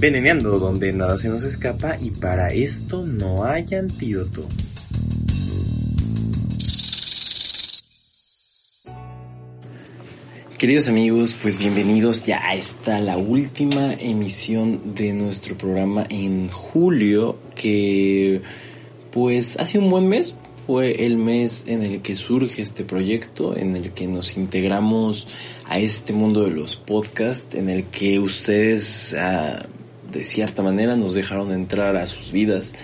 Veneneando donde nada se nos escapa y para esto no hay antídoto. Queridos amigos, pues bienvenidos ya a esta la última emisión de nuestro programa en julio que pues hace un buen mes fue el mes en el que surge este proyecto, en el que nos integramos a este mundo de los podcasts, en el que ustedes ah, de cierta manera nos dejaron entrar a sus vidas.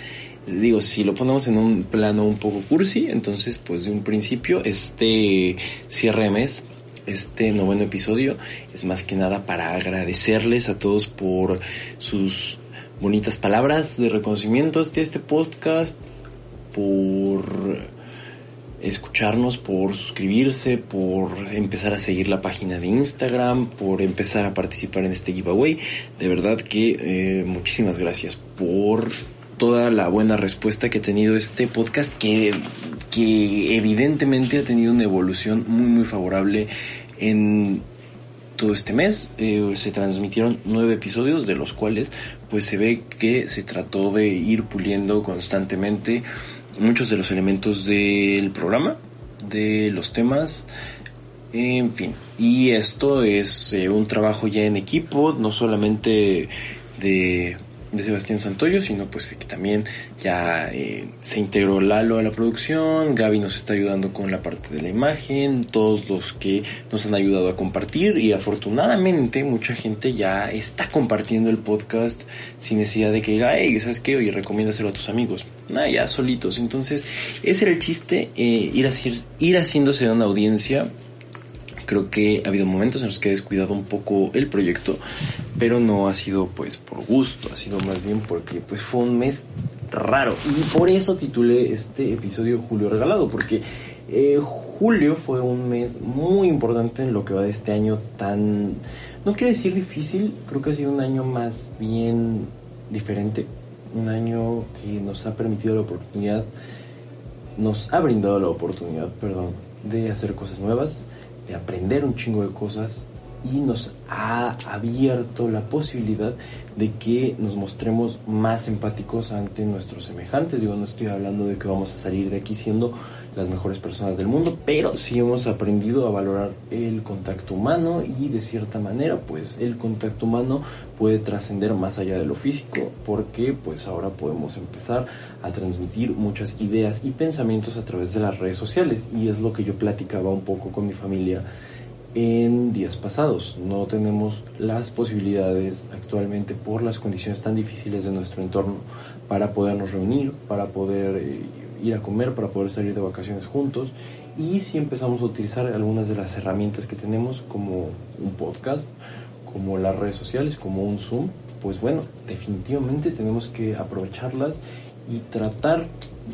Digo, si lo ponemos en un plano un poco cursi, entonces pues de un principio este cierre de mes este noveno episodio es más que nada para agradecerles a todos por sus bonitas palabras de reconocimiento de este podcast, por escucharnos, por suscribirse, por empezar a seguir la página de Instagram, por empezar a participar en este giveaway. De verdad que eh, muchísimas gracias por toda la buena respuesta que ha tenido este podcast que, que evidentemente ha tenido una evolución muy muy favorable en todo este mes. Eh, se transmitieron nueve episodios de los cuales pues se ve que se trató de ir puliendo constantemente muchos de los elementos del programa, de los temas, en fin. Y esto es eh, un trabajo ya en equipo, no solamente de de Sebastián Santoyo, sino pues que también ya eh, se integró Lalo a la producción, Gaby nos está ayudando con la parte de la imagen, todos los que nos han ayudado a compartir y afortunadamente mucha gente ya está compartiendo el podcast sin necesidad de que diga, hey, ¿sabes qué? Oye, recomiéndaselo a tus amigos. Nada, ya solitos. Entonces, ese era el chiste, eh, ir, ir haciéndose una audiencia Creo que ha habido momentos en los que he descuidado un poco el proyecto, pero no ha sido pues por gusto, ha sido más bien porque pues fue un mes raro. Y por eso titulé este episodio Julio Regalado, porque eh, julio fue un mes muy importante en lo que va de este año tan, no quiero decir difícil, creo que ha sido un año más bien diferente, un año que nos ha permitido la oportunidad, nos ha brindado la oportunidad, perdón, de hacer cosas nuevas, de aprender un chingo de cosas y nos ha abierto la posibilidad de que nos mostremos más empáticos ante nuestros semejantes. Digo, no estoy hablando de que vamos a salir de aquí siendo las mejores personas del mundo, pero sí hemos aprendido a valorar el contacto humano y de cierta manera, pues el contacto humano puede trascender más allá de lo físico, porque pues ahora podemos empezar a transmitir muchas ideas y pensamientos a través de las redes sociales y es lo que yo platicaba un poco con mi familia en días pasados. No tenemos las posibilidades actualmente por las condiciones tan difíciles de nuestro entorno para podernos reunir, para poder eh, ir a comer, para poder salir de vacaciones juntos. Y si empezamos a utilizar algunas de las herramientas que tenemos como un podcast, como las redes sociales, como un Zoom, pues bueno, definitivamente tenemos que aprovecharlas y tratar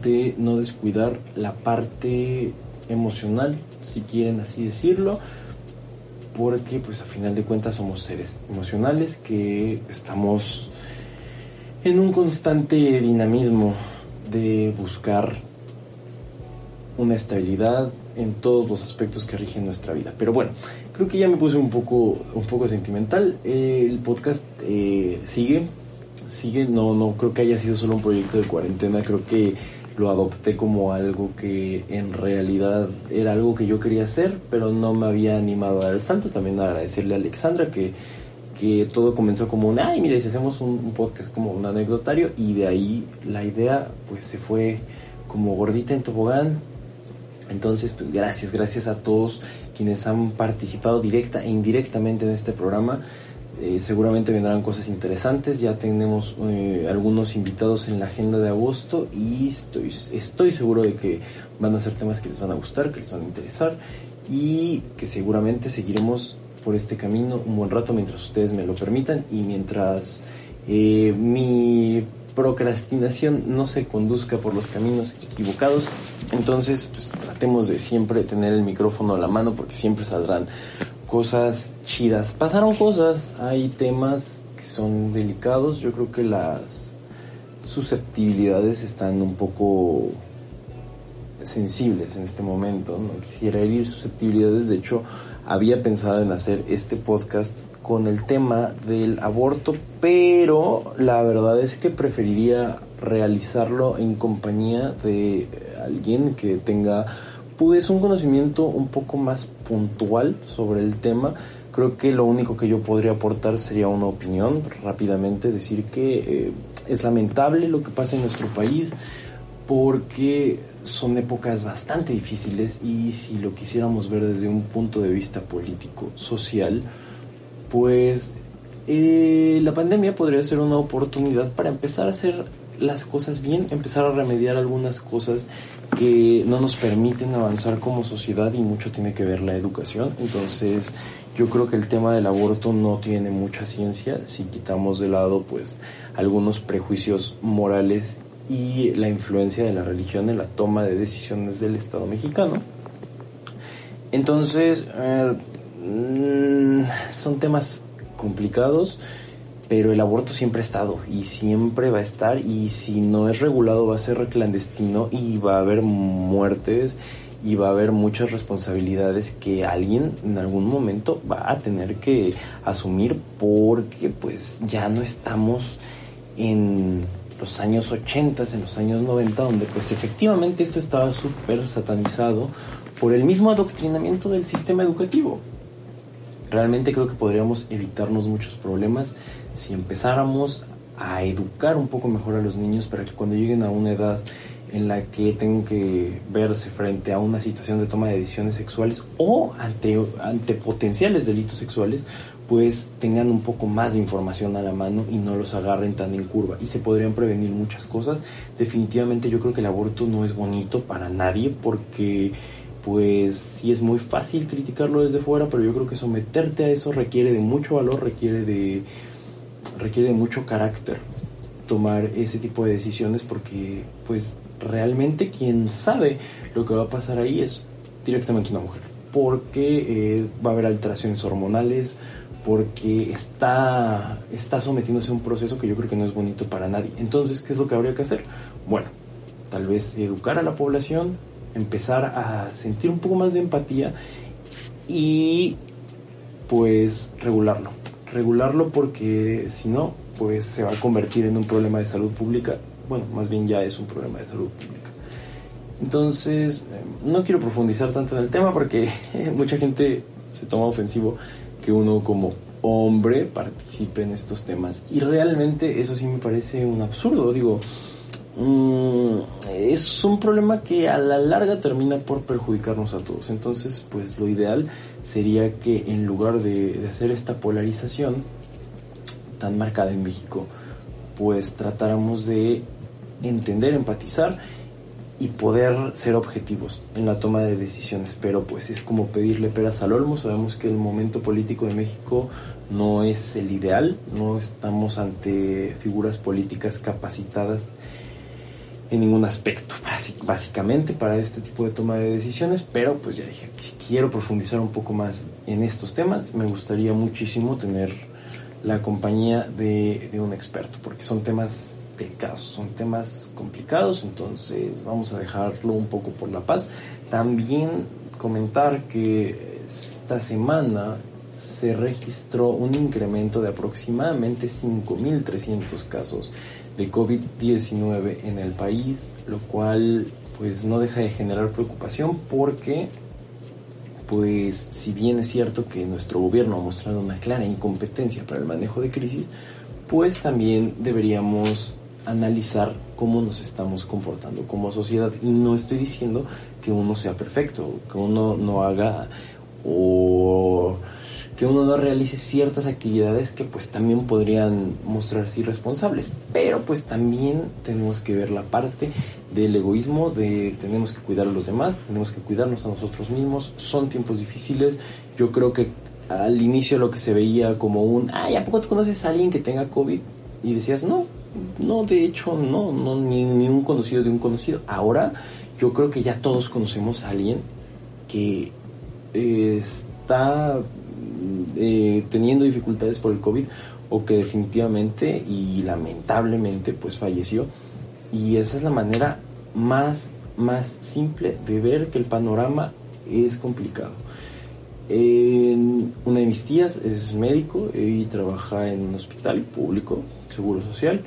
de no descuidar la parte emocional, si quieren así decirlo, porque pues a final de cuentas somos seres emocionales que estamos en un constante dinamismo de buscar una estabilidad en todos los aspectos que rigen nuestra vida. Pero bueno, creo que ya me puse un poco, un poco sentimental. el podcast eh, sigue, sigue, no, no creo que haya sido solo un proyecto de cuarentena, creo que lo adopté como algo que en realidad era algo que yo quería hacer, pero no me había animado a dar el salto. También agradecerle a Alexandra que, que todo comenzó como un, ay, mira, si hacemos un, podcast como un anecdotario y de ahí la idea pues se fue como gordita en tobogán. Entonces, pues gracias, gracias a todos quienes han participado directa e indirectamente en este programa. Eh, seguramente vendrán cosas interesantes. Ya tenemos eh, algunos invitados en la agenda de agosto y estoy, estoy seguro de que van a ser temas que les van a gustar, que les van a interesar y que seguramente seguiremos por este camino un buen rato mientras ustedes me lo permitan y mientras eh, mi procrastinación no se conduzca por los caminos equivocados. Entonces, pues tratemos de siempre tener el micrófono a la mano porque siempre saldrán cosas chidas. Pasaron cosas, hay temas que son delicados. Yo creo que las susceptibilidades están un poco sensibles en este momento. No quisiera herir susceptibilidades. De hecho, había pensado en hacer este podcast con el tema del aborto, pero la verdad es que preferiría realizarlo en compañía de alguien que tenga pues un conocimiento un poco más puntual sobre el tema. Creo que lo único que yo podría aportar sería una opinión rápidamente, decir que eh, es lamentable lo que pasa en nuestro país porque son épocas bastante difíciles y si lo quisiéramos ver desde un punto de vista político, social, pues eh, la pandemia podría ser una oportunidad para empezar a hacer las cosas bien, empezar a remediar algunas cosas que no nos permiten avanzar como sociedad y mucho tiene que ver la educación. Entonces, yo creo que el tema del aborto no tiene mucha ciencia si quitamos de lado pues algunos prejuicios morales y la influencia de la religión en la toma de decisiones del Estado mexicano. Entonces, mm, son temas complicados, pero el aborto siempre ha estado y siempre va a estar y si no es regulado va a ser clandestino y va a haber muertes y va a haber muchas responsabilidades que alguien en algún momento va a tener que asumir porque pues ya no estamos en los años 80, en los años 90, donde pues efectivamente esto estaba súper satanizado por el mismo adoctrinamiento del sistema educativo. Realmente creo que podríamos evitarnos muchos problemas si empezáramos a educar un poco mejor a los niños para que cuando lleguen a una edad en la que tengan que verse frente a una situación de toma de decisiones sexuales o ante, ante potenciales delitos sexuales, pues tengan un poco más de información a la mano y no los agarren tan en curva y se podrían prevenir muchas cosas. Definitivamente yo creo que el aborto no es bonito para nadie porque pues sí es muy fácil criticarlo desde fuera, pero yo creo que someterte a eso requiere de mucho valor, requiere de requiere de mucho carácter tomar ese tipo de decisiones porque pues realmente quien sabe lo que va a pasar ahí es directamente una mujer porque eh, va a haber alteraciones hormonales, porque está, está sometiéndose a un proceso que yo creo que no es bonito para nadie. Entonces, ¿qué es lo que habría que hacer? Bueno, tal vez educar a la población, empezar a sentir un poco más de empatía y pues regularlo. Regularlo porque si no, pues se va a convertir en un problema de salud pública. Bueno, más bien ya es un problema de salud pública. Entonces, eh, no quiero profundizar tanto en el tema porque mucha gente se toma ofensivo que uno como hombre participe en estos temas. Y realmente eso sí me parece un absurdo. Digo, mm, es un problema que a la larga termina por perjudicarnos a todos. Entonces, pues lo ideal sería que en lugar de, de hacer esta polarización tan marcada en México, pues tratáramos de entender, empatizar y poder ser objetivos en la toma de decisiones. Pero pues es como pedirle peras al olmo. Sabemos que el momento político de México no es el ideal, no estamos ante figuras políticas capacitadas en ningún aspecto, básicamente para este tipo de toma de decisiones, pero pues ya dije, si quiero profundizar un poco más en estos temas, me gustaría muchísimo tener la compañía de, de un experto, porque son temas delicados, son temas complicados, entonces vamos a dejarlo un poco por la paz. También comentar que esta semana se registró un incremento de aproximadamente 5.300 casos de COVID-19 en el país, lo cual pues no deja de generar preocupación porque pues si bien es cierto que nuestro gobierno ha mostrado una clara incompetencia para el manejo de crisis, pues también deberíamos analizar cómo nos estamos comportando como sociedad. Y no estoy diciendo que uno sea perfecto, que uno no haga o que uno no realice ciertas actividades que pues también podrían mostrarse irresponsables. Pero pues también tenemos que ver la parte del egoísmo, de tenemos que cuidar a los demás, tenemos que cuidarnos a nosotros mismos. Son tiempos difíciles. Yo creo que al inicio lo que se veía como un, ay, ¿a poco te conoces a alguien que tenga COVID? Y decías, no, no, de hecho, no, no ni, un conocido de un conocido. Ahora yo creo que ya todos conocemos a alguien que eh, está eh, teniendo dificultades por el COVID o que definitivamente y lamentablemente pues falleció. Y esa es la manera más, más simple de ver que el panorama es complicado. una de mis tías es médico y trabaja en un hospital público, seguro social,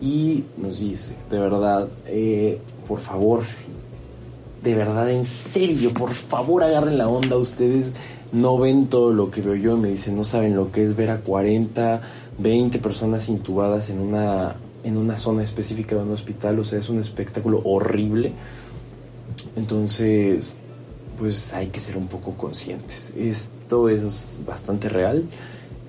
y nos dice, de verdad, eh, por favor, de verdad, en serio, por favor agarren la onda, ustedes no ven todo lo que veo yo, me dicen, no saben lo que es ver a 40, 20 personas intubadas en una, en una zona específica de un hospital, o sea, es un espectáculo horrible. Entonces, pues hay que ser un poco conscientes. Esto es bastante real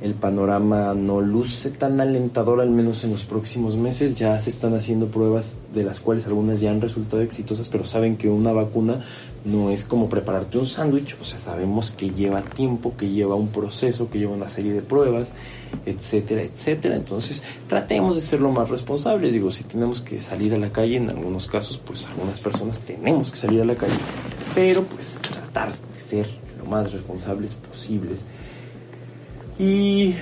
el panorama no luce tan alentador, al menos en los próximos meses. Ya se están haciendo pruebas de las cuales algunas ya han resultado exitosas, pero saben que una vacuna no es como prepararte un sándwich, o sea, sabemos que lleva tiempo, que lleva un proceso, que lleva una serie de pruebas, etcétera, etcétera. Entonces, tratemos de ser lo más responsables. Digo, si tenemos que salir a la calle, en algunos casos, pues algunas personas tenemos que salir a la calle, pero pues tratar de ser lo más responsables posibles y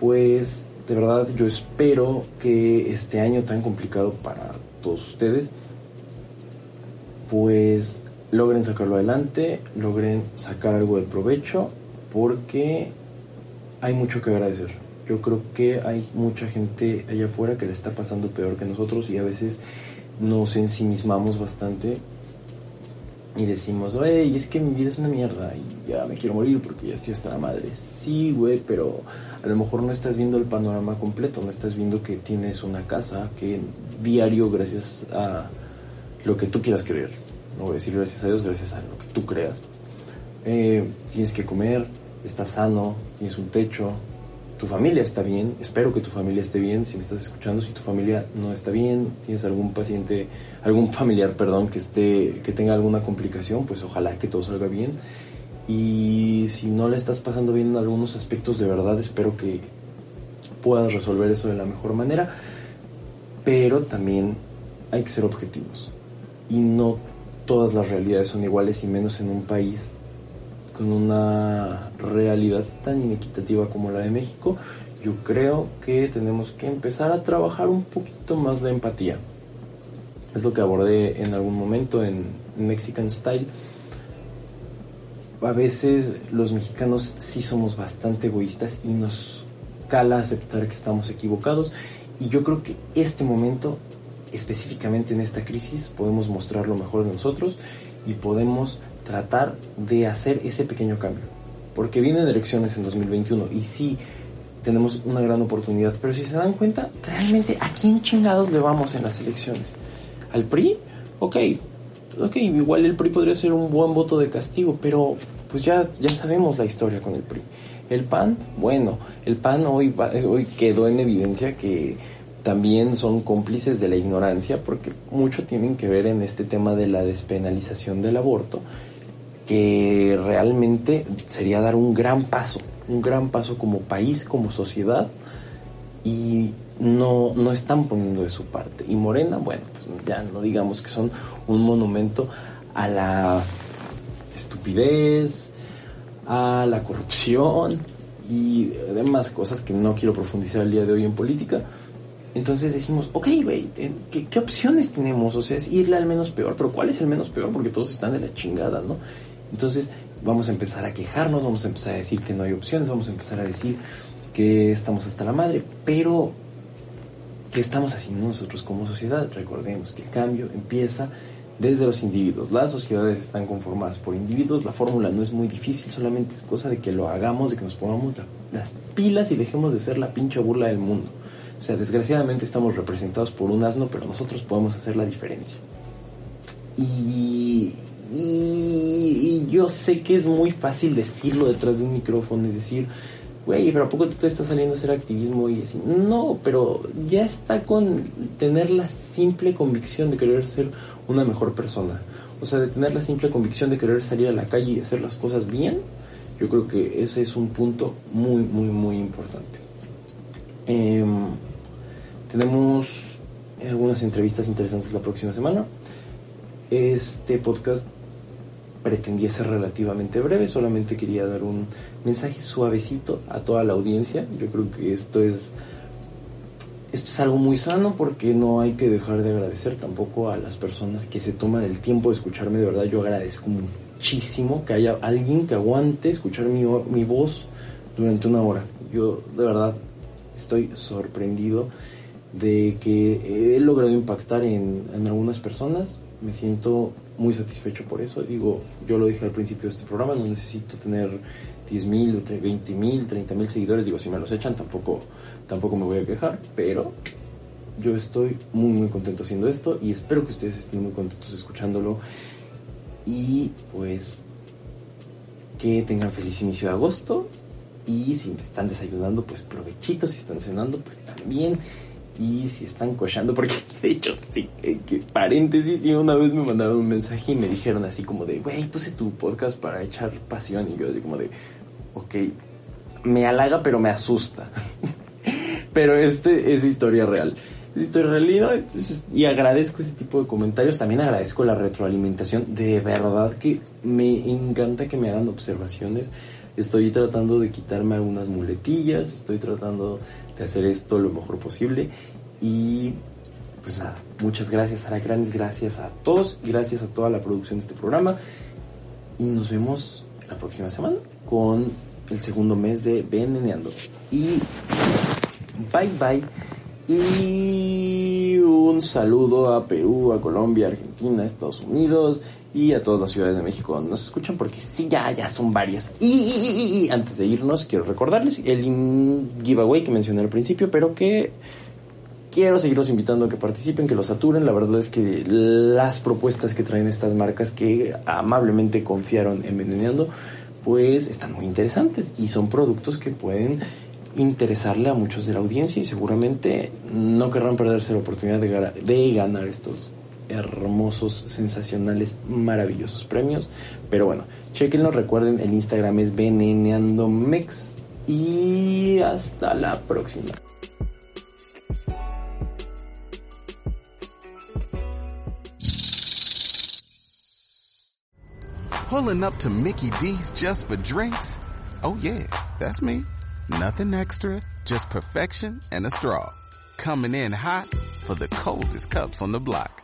pues de verdad yo espero que este año tan complicado para todos ustedes, pues logren sacarlo adelante, logren sacar algo de provecho, porque hay mucho que agradecer. Yo creo que hay mucha gente allá afuera que le está pasando peor que nosotros y a veces nos ensimismamos bastante y decimos, oye, es que mi vida es una mierda y ya me quiero morir porque ya estoy hasta la madre. Sí, güey, pero a lo mejor no estás viendo el panorama completo, no estás viendo que tienes una casa, que diario, gracias a lo que tú quieras creer, no voy a decir gracias a Dios, gracias a lo que tú creas, eh, tienes que comer, estás sano, tienes un techo, tu familia está bien, espero que tu familia esté bien, si me estás escuchando, si tu familia no está bien, tienes algún paciente, algún familiar, perdón, que esté, que tenga alguna complicación, pues ojalá que todo salga bien. Y si no le estás pasando bien en algunos aspectos, de verdad espero que puedas resolver eso de la mejor manera. Pero también hay que ser objetivos. Y no todas las realidades son iguales y menos en un país con una realidad tan inequitativa como la de México, yo creo que tenemos que empezar a trabajar un poquito más de empatía. Es lo que abordé en algún momento en Mexican Style. A veces los mexicanos sí somos bastante egoístas y nos cala aceptar que estamos equivocados. Y yo creo que este momento, específicamente en esta crisis, podemos mostrar lo mejor de nosotros y podemos tratar de hacer ese pequeño cambio. Porque vienen elecciones en 2021 y sí tenemos una gran oportunidad, pero si se dan cuenta, realmente a quién chingados le vamos en las elecciones. ¿Al PRI? Ok, ok, igual el PRI podría ser un buen voto de castigo, pero pues ya, ya sabemos la historia con el PRI. El PAN, bueno, el PAN hoy, hoy quedó en evidencia que también son cómplices de la ignorancia porque mucho tienen que ver en este tema de la despenalización del aborto que realmente sería dar un gran paso, un gran paso como país, como sociedad, y no, no están poniendo de su parte. Y Morena, bueno, pues ya no digamos que son un monumento a la estupidez, a la corrupción y demás cosas que no quiero profundizar el día de hoy en política. Entonces decimos, ok, güey, ¿qué, ¿qué, opciones tenemos? O sea, es irle al menos peor, pero ¿cuál es el menos peor? Porque todos están de la chingada, ¿no? Entonces vamos a empezar a quejarnos, vamos a empezar a decir que no hay opciones, vamos a empezar a decir que estamos hasta la madre, pero ¿qué estamos haciendo nosotros como sociedad? Recordemos que el cambio empieza desde los individuos. Las sociedades están conformadas por individuos, la fórmula no es muy difícil, solamente es cosa de que lo hagamos, de que nos pongamos las pilas y dejemos de ser la pinche burla del mundo. O sea, desgraciadamente estamos representados por un asno, pero nosotros podemos hacer la diferencia. Y, yo sé que es muy fácil decirlo detrás de un micrófono y decir, güey, pero ¿a poco tú te estás saliendo a hacer activismo y así? No, pero ya está con tener la simple convicción de querer ser una mejor persona. O sea, de tener la simple convicción de querer salir a la calle y hacer las cosas bien. Yo creo que ese es un punto muy, muy, muy importante. Em, tenemos algunas entrevistas interesantes la próxima semana. Este podcast pretendía ser relativamente breve, solamente quería dar un mensaje suavecito a toda la audiencia. Yo creo que esto es esto es algo muy sano porque no hay que dejar de agradecer tampoco a las personas que se toman el tiempo de escucharme. De verdad, yo agradezco muchísimo que haya alguien que aguante escuchar mi, mi voz durante una hora. Yo de verdad estoy sorprendido de que he logrado impactar en, en algunas personas. Me siento muy satisfecho por eso. Digo, yo lo dije al principio de este programa, no necesito tener 10 mil, 20 mil, 30 mil seguidores. Digo, si me los echan tampoco tampoco me voy a quejar, pero yo estoy muy muy contento haciendo esto y espero que ustedes estén muy contentos escuchándolo y pues que tengan feliz inicio de agosto y si me están desayunando pues provechito, si están cenando pues también y si están cochando porque de hecho sí, eh, que paréntesis y una vez me mandaron un mensaje y me dijeron así como de güey puse tu podcast para echar pasión y yo así como de ok me halaga pero me asusta Pero este es historia real. Historia real y, agradezco ese tipo de comentarios. También agradezco la retroalimentación. De verdad que me encanta que me hagan observaciones. Estoy tratando de quitarme algunas muletillas. Estoy tratando de hacer esto lo mejor posible. Y pues nada, muchas gracias a la grandes gracias a todos, gracias a toda la producción de este programa y nos vemos la próxima semana con el segundo mes de Veneneando. Y Bye bye. Y un saludo a Perú, a Colombia, Argentina, Estados Unidos y a todas las ciudades de México nos escuchan porque sí, ya, ya son varias. Y, antes de irnos, quiero recordarles el giveaway que mencioné al principio, pero que quiero seguirlos invitando a que participen, que los saturen. La verdad es que las propuestas que traen estas marcas que amablemente confiaron en Veneneando, pues están muy interesantes y son productos que pueden interesarle a muchos de la audiencia y seguramente no querrán perderse la oportunidad de, de ganar estos hermosos, sensacionales, maravillosos premios. Pero bueno, chequenlo, recuerden, el Instagram es veneneandomex y hasta la próxima. Pulling up to Mickey D's just for drinks? Oh yeah, that's me. Nothing extra, just perfection and a straw. Coming in hot for the coldest cups on the block.